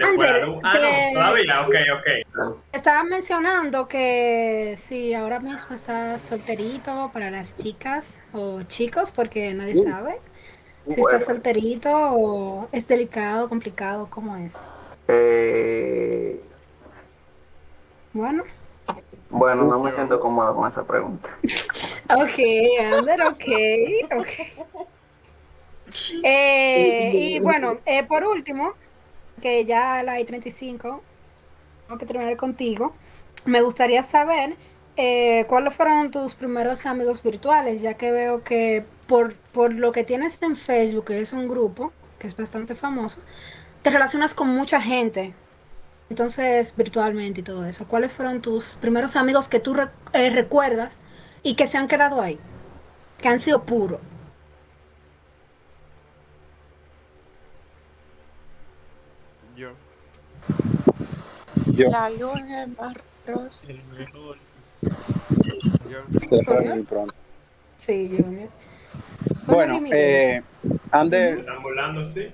Ander, Ah, que- no, todavía, ok, ok. Estaba mencionando que si ahora mismo estás solterito para las chicas o chicos, porque nadie Uh, sabe. Si bueno. estás solterito o es delicado, complicado, ¿cómo es? Eh, Bueno, bueno, no me siento cómodo con esa pregunta. ok, Ander, ok, ok. Eh, y bueno, eh, por último, que ya la I-35, tengo que terminar contigo, me gustaría saber eh, cuáles fueron tus primeros amigos virtuales, ya que veo que por, por lo que tienes en Facebook, que es un grupo, que es bastante famoso, te relacionas con mucha gente, entonces virtualmente y todo eso. ¿Cuáles fueron tus primeros amigos que tú eh, recuerdas y que se han quedado ahí? Que han sido puros. Yo. Yo. La luna. El mejor. Yo. Se fue muy pronto. Sí, Junior. Bueno, eh, Ander Están volando, sí.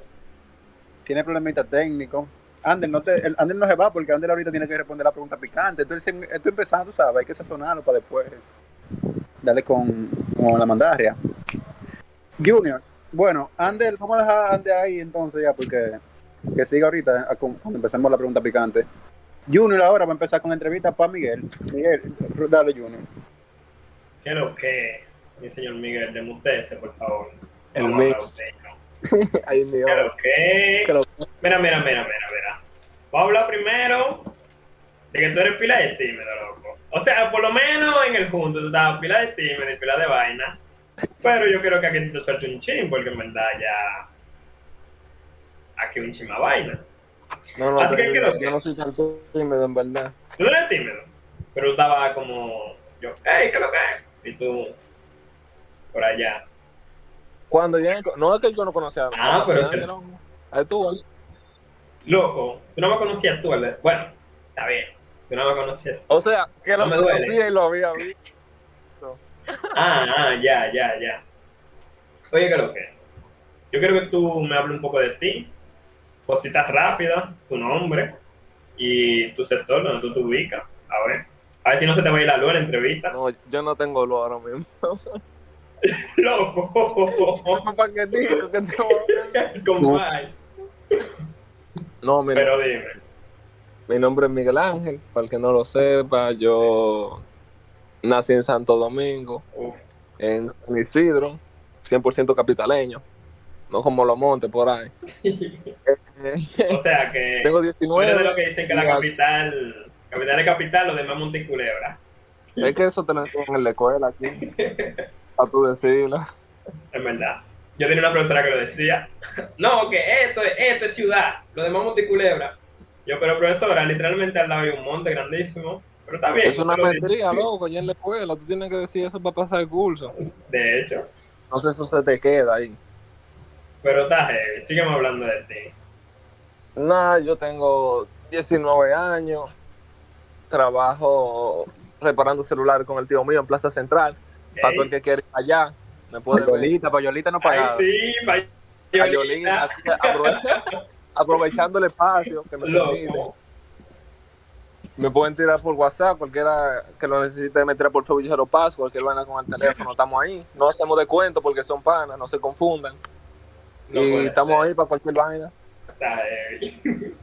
tiene problemita técnico. Ander no, te, el- Ander no se va porque Ander ahorita tiene que responder la pregunta picante. Entonces, estoy empezando, tú sabes, hay que sazonarlo para después darle con, con la mandarria. Junior, bueno, Ander, vamos a dejar a Ander ahí entonces ya porque que siga ahorita cuando empecemos la pregunta picante. Junior ahora va a empezar con la entrevista para Miguel. Miguel, dale Junior. ¿Qué lo que? Mi señor Miguel, demutese, por favor. El mix. Ay, Dios. ¿Qué lo que? Lo- Mira, mira, mira, mira, mira. Vamos a hablar primero de que tú eres pila de tímido, loco. O sea, por lo menos en el junto tú estabas pila de tímido y pila de vaina. Pero yo quiero que aquí te suelte un chin, porque en verdad ya. Aquí un chin más vaina. No, no, Así que, pero ¿qué lo yo, que? yo no soy tan tímido, en verdad. Tú no eres tímido, pero tú estabas como. Yo, hey, ¿qué lo que es? Y tú. Por allá. Cuando yo, no es que yo no conocía Ah, a pero sí. no. Ahí tú. Loco, tú no me conocías tú, ¿verdad? Bueno, está bien. Tú no me conocías. O sea, que No lo conocía y lo había visto. Ah, ah, ya, ya, ya. Oye, ¿qué lo que? Yo quiero que tú me hables un poco de ti. Cositas rápidas, tu nombre y tu sector donde tú te ubicas. A ver. A ver si no se te va a ir la luz en la entrevista. No, yo no tengo luz ahora mismo. Loco. ¿Para qué digo que tengo? Compadre. No, mira, Pero dime. mi nombre es Miguel Ángel, para el que no lo sepa, yo nací en Santo Domingo, Uf. en Isidro, 100% capitaleño, no como los montes por ahí. O sea que. Tengo tú eres 19. de lo que dicen que la capital. Capital es capital, lo demás Monte y Culebra. Es que eso te lo enseñan en la escuela aquí. A tú decirlo. Es verdad. Yo tenía una profesora que lo decía. No, que esto es, esto es ciudad, lo demás Monte y Culebra. Yo, pero profesora, literalmente al lado hay un monte grandísimo. Pero está bien. Es una mentira, loco, ya en la escuela. Tú tienes que decir eso para pasar el curso. De hecho. Entonces eso se te queda ahí. Pero está heavy. Sígueme hablando de ti. Nada, yo tengo 19 años. Trabajo reparando celulares con el tío mío en Plaza Central. Para todo el que quiere ir allá, me puede ver. Payolita, Payolita no Ay, pagaba. sí, vaya. Payolita, así que aprovecha- aprovechando el espacio que me. Me pueden tirar por WhatsApp, cualquiera que lo necesite me tira por Facebook, yo se lo paso, cualquier vaina con el teléfono, estamos ahí. No hacemos descuento porque son panas, no se confundan. No y estamos ser. ahí para cualquier vaina.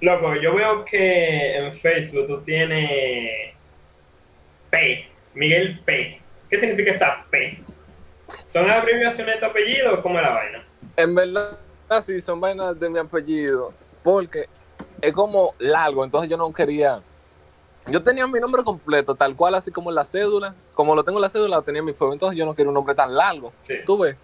Loco, yo veo que en Facebook tú tienes P, Miguel P. ¿Qué significa esa P? ¿Son abreviaciones de tu apellido o cómo es la vaina? En verdad, sí, son vainas de mi apellido, porque es como largo, entonces yo no quería... Yo tenía mi nombre completo, tal cual, así como en la cédula. Como lo tengo en la cédula, lo tenía en mi fuego, entonces yo no quería un nombre tan largo. Sí, ¿Tú ves?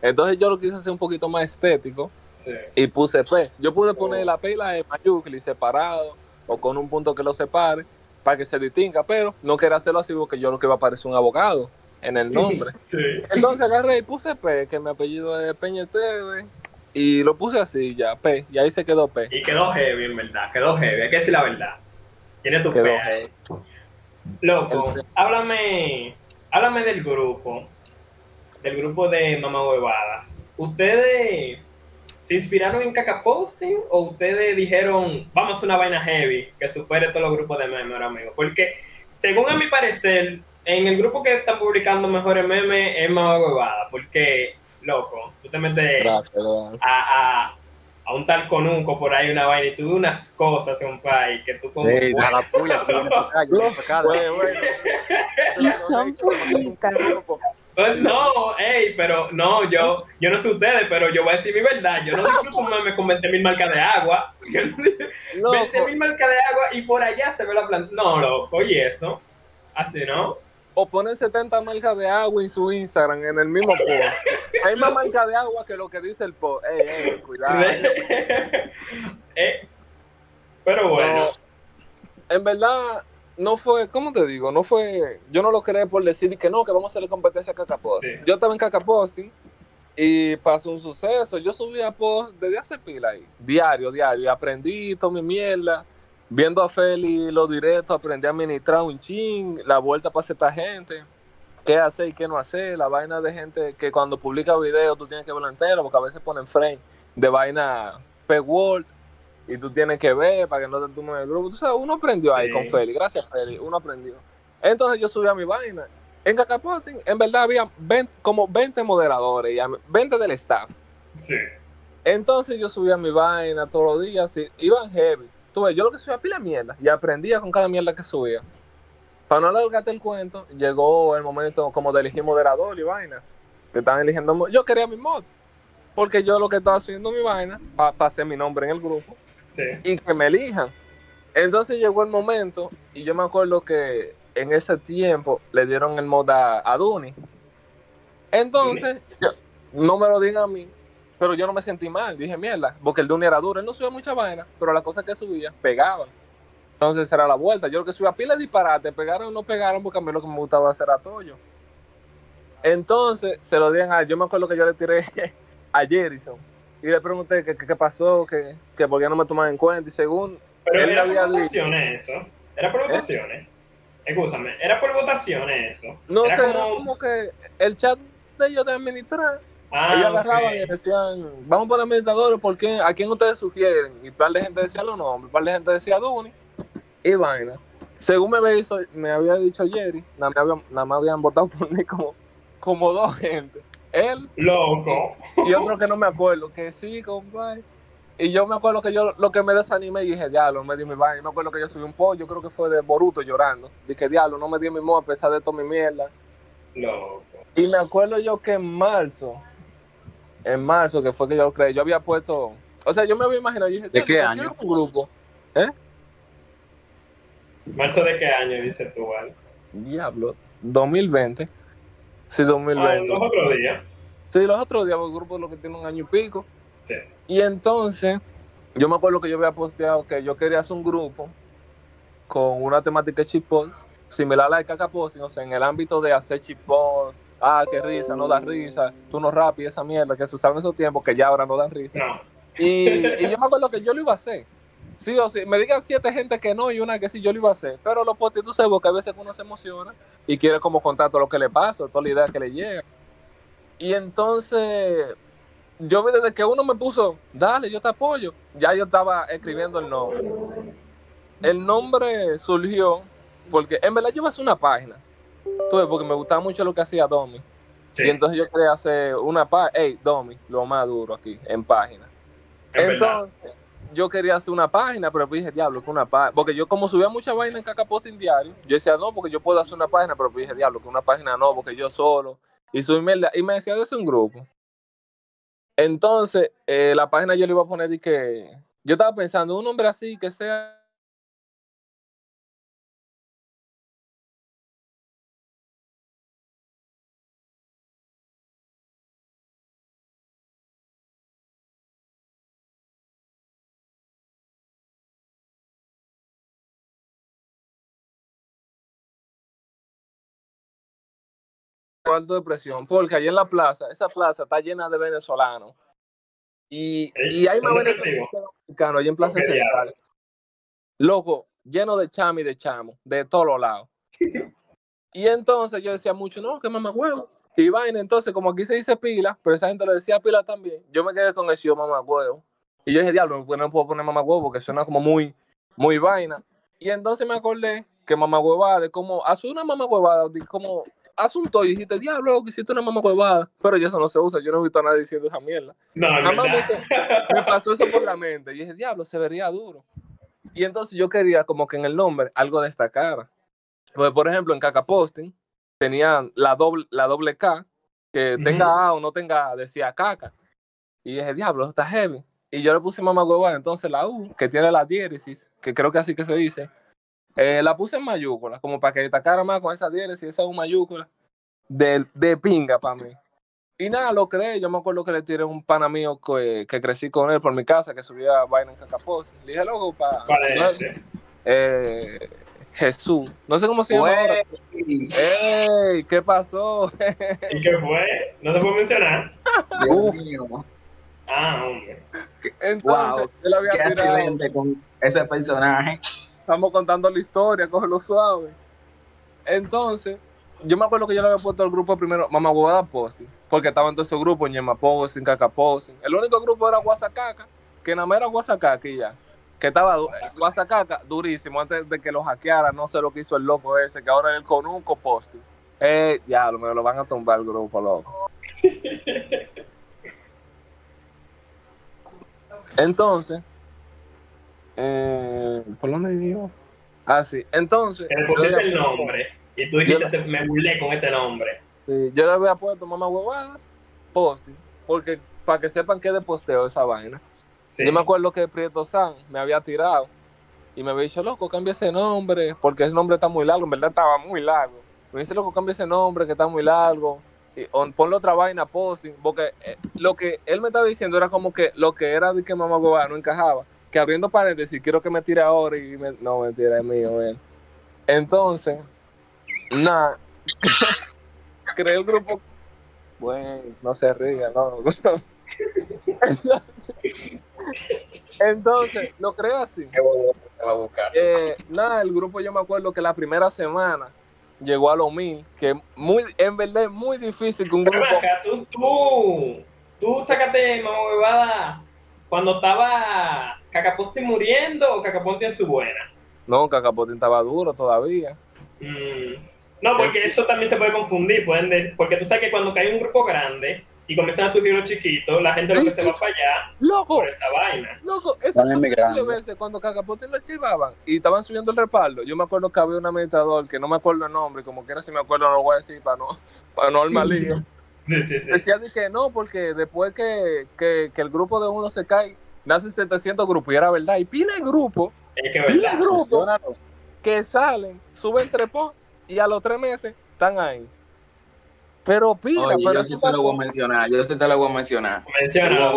Entonces yo lo quise hacer un poquito más estético sí. y puse P. Yo pude poner Oh. la P y la E mayúscula y separado o con un punto que lo separe para que se distinga, pero no quería hacerlo así porque yo lo que iba a parecer un abogado en el nombre. Sí. Entonces agarré y puse P, que mi apellido es Peña Esteve, y lo puse así ya, P, y ahí se quedó P. Y quedó heavy, en verdad. Quedó heavy. Hay que decir la verdad. Tiene tu Quedó P. heavy. Loco, háblame, háblame del grupo. Del grupo de Mamá Huevadas. Ustedes ¿se inspiraron en caca posting o ustedes dijeron, vamos a una vaina heavy que supere todos los grupos de memes ahora mismo? Porque, según a mi parecer, en el grupo que está publicando mejores memes es más huevada, porque, loco, tú te metes a, a, a un tal conunco por ahí una vaina y tú unas cosas en un país que tú como... Ey, deja la puya, güey. Y son poquitas. Pues no, ey, pero no, yo, yo no sé ustedes, pero yo voy a decir mi verdad. Yo no disfruto meme con 20 mil marcas de agua. No di- Loco. 20 mil marcas de agua y por allá se ve la planta. No, loco, y eso. Así, ¿no? O ponen 70 marcas de agua en su Instagram en el mismo post. Hay más marcas de agua que lo que dice el post. Ey, ey, cuidado. Eh, pero bueno, No, en verdad, no fue, ¿cómo te digo? No fue, yo no lo creé por decir que no, que vamos a hacer competencia a Cacaposting. Sí. Yo estaba en Cacaposting y pasó un suceso. Yo subía post desde hace pila ahí, diario, diario, y aprendí toda mi mierda. Viendo a Feli los directos, aprendí a administrar un ching, la vuelta para esta gente, qué hacer y qué no hacer, la vaina de gente que cuando publica videos tú tienes que verlo entero, porque a veces ponen frame de vaina P-Word y tú tienes que ver para que no te tumben el grupo. Tú sabes, uno aprendió ahí Sí. con Feli, gracias Feli, uno aprendió. Entonces yo subí a mi vaina. En Cacapoting, en verdad había 20 como 20 moderadores, y a- 20 del staff. sí. Entonces yo subía mi vaina todos los días, y iban heavy. Tú ves, yo lo que subía pila mierda y aprendía con cada mierda que subía. Para no alargarte el cuento, llegó el momento como de elegir moderador y vaina. Que estaban eligiendo. Yo quería mi mod. Porque yo lo que estaba haciendo mi vaina, pa- pasé mi nombre en el grupo Sí. y que me elijan. Entonces llegó el momento y yo me acuerdo que en ese tiempo le dieron el mod a, a Duni. Entonces, yo- no me lo digan a mí, pero yo no me sentí mal. Dije, mierda, porque el Duni era duro. Él no subía mucha vaina, pero las cosas que subía pegaban. Entonces era la vuelta. Yo lo que subía pila de disparate, pegaron o no pegaron, porque a mí lo que me gustaba hacer era Toyo. Entonces se lo dieron a. Yo me acuerdo que yo le tiré a Jerison y le pregunté qué, qué- pasó, que, que por qué no me tomaban en cuenta. Y según Pero Él era había por votaciones eso. Era por votaciones. Escúchame, era por votaciones eso. No Era sé, era como- como que el chat de ellos de administrar, Ah, ellos agarraban y decían, vamos por administradores, ¿por qué? ¿a quién ustedes sugieren? Y un par de gente decía los nombres, un par de gente decía Duni y vaina. Según me había, dicho- me había dicho Jerry, nada más habían, nada más habían votado por mí como, como dos gente. Él Loco. y otro que no me acuerdo, que sí, compadre. Y yo me acuerdo que yo lo que me desanimé y dije, diablo, me di mi vaina. Me acuerdo que yo subí un pollo, creo que fue de Boruto llorando. Dije, diablo, no me di mi modo a pesar de toda mi mierda. Loco. Y me acuerdo yo que en marzo, en marzo, que fue que yo lo creé, yo había puesto, o sea, yo me había imaginado, yo dije, ¿De "Diablo, qué yo año? un grupo. ¿Marzo de qué año dices tú, Val? Diablo, 2020. Sí, Ah, 2020. los otros días. Sí, los otros días, el grupo es lo que tiene un año y pico. Sí. Y entonces, yo me acuerdo que yo había posteado que yo quería hacer un grupo con una temática de chipol, similar a la de Cacaposting, o sea, en el ámbito de hacer chipol, ah, qué risa, no da risa, tú no rap y esa mierda que se usaba en esos tiempos que ya ahora no dan risa. No. Y, y yo me acuerdo que yo lo iba a hacer. Sí o sí, me digan siete gente que no y una que sí, yo lo iba a hacer. Pero los posteos, tú sabes, porque a veces uno se emociona y quiere como contar todo lo que le pasa, toda la idea que le llega. Y entonces, yo vi desde que uno me puso, dale, yo te apoyo, ya yo estaba escribiendo el nombre. El nombre surgió porque en verdad yo iba a hacer una página. Ves, porque me gustaba mucho lo que hacía Domi. Sí. Y entonces yo quería hacer una página, hey, Domi, lo más duro aquí, en página. Es verdad. Yo quería hacer una página, pero dije, diablo, que una página. Porque yo, como subía mucha vaina en Cacaposting diario, yo decía, no, porque yo puedo hacer una página, pero dije, diablo, que una página no, porque yo solo. Y subí mierda. Y me decía, de un grupo. Entonces, eh, la página yo le iba a poner de que. Yo estaba pensando, un nombre así que sea. Alto de presión, porque allí en la plaza, esa plaza está llena de venezolanos. Y, y hay más ¿Son venezolanos mexicanos allí en Plaza Ok, ya. Central. Loco, lleno de chami y de chamo, de todos los lados. Y entonces yo decía mucho, no, que mamá huevo. Y vaina, entonces, como aquí se dice pila, pero esa gente le decía pila también, yo me quedé con el yo mamá huevo. Y yo dije, diablo, ¿por qué no puedo poner mamá huevo? Porque suena como muy, muy vaina. Y entonces me acordé que mamá huevada, de como, haz una mamá huevada, como, haz un toy. Y dijiste, diablo, que hiciste una mamá huevada. Pero ya eso no se usa, yo no he visto a nadie diciendo esa mierda. No, más me, me pasó eso por la mente. Y dije, diablo, se vería duro. Y entonces yo quería como que en el nombre algo destacara. Pues, por ejemplo, en Caca Posting tenían la doble, la doble K, que tenga A o no tenga A, decía caca. Y dije, diablo, está heavy. Y yo le puse mamá huevada, entonces la U, que tiene la diéresis, que creo que así que se dice, eh, la puse en mayúscula, como para que destacara más con esa diéresis, esa U mayúscula, de, de pinga para mí. Y nada, lo creé. Yo me acuerdo que le tiré un pana mío que, que crecí con él por mi casa, que subía vaina en Cacapos. Le dije, loco, para. Eh, Jesús. No sé cómo se llama ahora. ¡Ey! ¿Qué pasó? ¿Y qué fue? ¿No te puedo mencionar? Dios mío, Ah, hombre. Entonces, Wow, él había qué tirado. accidente con ese personaje. Estamos contando la historia, cógelo suave. Entonces, yo me acuerdo que yo le había puesto al grupo primero Mamá Huevada Posting, porque estaban todos esos grupos, Ñema Posting, Caca Posting. El único grupo era Guasacaca, que nada más era Guasacaca y ya. Que estaba du- Guasacaca durísimo antes de que lo hackeara, no sé lo que hizo el loco ese, que ahora es el Conuco Posting. Eh, ya, me lo van a tumbar el grupo, loco. Entonces, eh, ¿por dónde vivo? Ah, sí. Entonces, yo pusiste el nombre. Y tú dijiste, "Te- me burlé con este nombre. Sí, yo le había puesto mamá huevada, posting, porque para que sepan que es de posteo esa vaina. Sí. Yo me acuerdo que Prieto San me había tirado y me había dicho, loco, cambia ese nombre, porque ese nombre está muy largo, en verdad estaba muy largo. Me dice, loco, cambia ese nombre que está muy largo. Y on- ponle otra vaina, posting, porque eh, lo que él me estaba diciendo era como que lo que era de que mamá huevada no encajaba. Que abriendo paréntesis, quiero que me tire ahora y me- no, mentira, es mío, él. Entonces, nada, creé el grupo. Bueno, no se ría, no. Entonces, entonces, lo creo así. Te voy a- te voy a buscar. Eh, nada, el grupo yo me acuerdo que la primera semana llegó a los mil, que muy, en verdad es muy difícil que un grupo... acá, tú, tú, tú sacaste mamá huevada cuando estaba Cacaposti muriendo o Cacaposti en su buena. No, Cacapotín estaba duro todavía. Mm. No, porque eso también se puede confundir, pueden de- porque tú sabes que cuando cae un grupo grande y comienzan a surgir los chiquitos, la gente lo que se va para allá ¡Loco! por esa vaina. Loco, eso es emigrando. veces cuando Cacapotín lo archivaban y estaban subiendo el respaldo. Yo me acuerdo que había un administrador que no me acuerdo el nombre, como quiera si me acuerdo no lo voy a decir para no, para no armar lío. Sí, sí, sí. Decía de que no, porque después que, que, que el grupo de uno se cae, nacen 700 grupos y era verdad. Y pila de grupos, Es que pila de grupos que salen, suben tres posts y a los tres meses están ahí. Pero pila, Oye, pero yo ¿qué sí te lo voy a mencionar, yo sí te lo voy a mencionar. Menciona.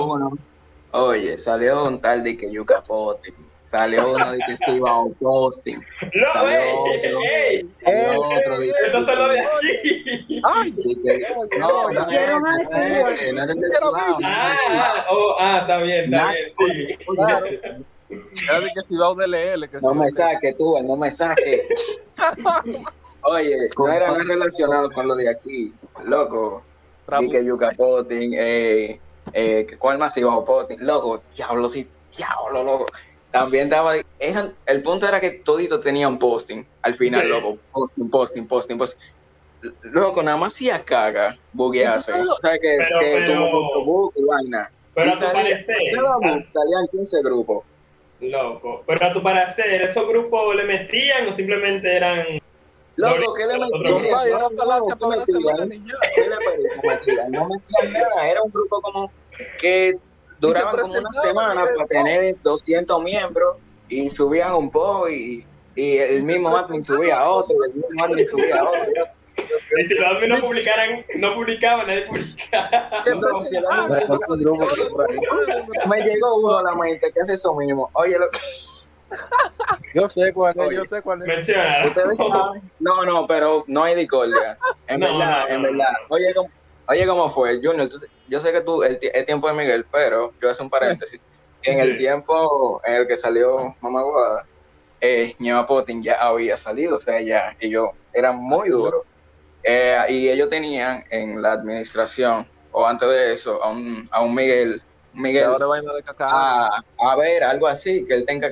Oye, salió un tal de que Yuka Posting, salió uno de que se iba a posting, No, Salió ey, otro. ey, salió otro de eso es lo de aquí. Ay, de que no, no Quiero más no no este Ah, este ah, oh, ah, está bien, está bien, sí. Claro. era de que si va a DLL, que No me saque tú, no me saque. Oye, no era nada relacionado con lo de aquí, loco. Que Yuka Potting, eh, eh, ¿cuál más iba a Potting? Loco, diablo, sí, diablo, loco. También daba, eran, el punto era que todito tenían posting, al final, Sí. loco, posting, posting, posting, posting. Loco, nada más hacía caga, buguearse. O sea, que, pero- que pero- tuvo mucho bug y vaina. Pero Y a tu salía- parecer, ah, salían 15 grupos. loco, pero a tu parecer, ¿esos grupos le metían o simplemente eran Loco, ¿qué le metían? grupo. Compadre, una No, no, falacia ¿qué para una metían? ¿Qué le metían? No metían nada, era un grupo como que duraban como una semana para tener 200 miembros y subían un post y, y el mismo admin subía a otro, el mismo admin subía a otro. Y si los admin no publicaran, no publicaban, nadie publicaba. No, si me llegó uno a la mente que hace eso mismo. Oye, lo que Yo sé cuál es, Oye. yo sé cuál es. Menciona. ustedes saben. No, no, pero no hay discordia. En No, verdad, no, en no, verdad. Oye, ¿cómo, oye, ¿cómo fue? Junior, tú- yo sé que tú, el, el tiempo de Miguel, pero yo hacer un paréntesis. En el tiempo en el que salió Mamá Guada, eh, Ñema Potting ya había salido, o sea, ya ellos eran muy duros. Eh, y ellos tenían en la administración, o antes de eso, a un, a un Miguel, Miguel, a, a ver, algo así, que él tenga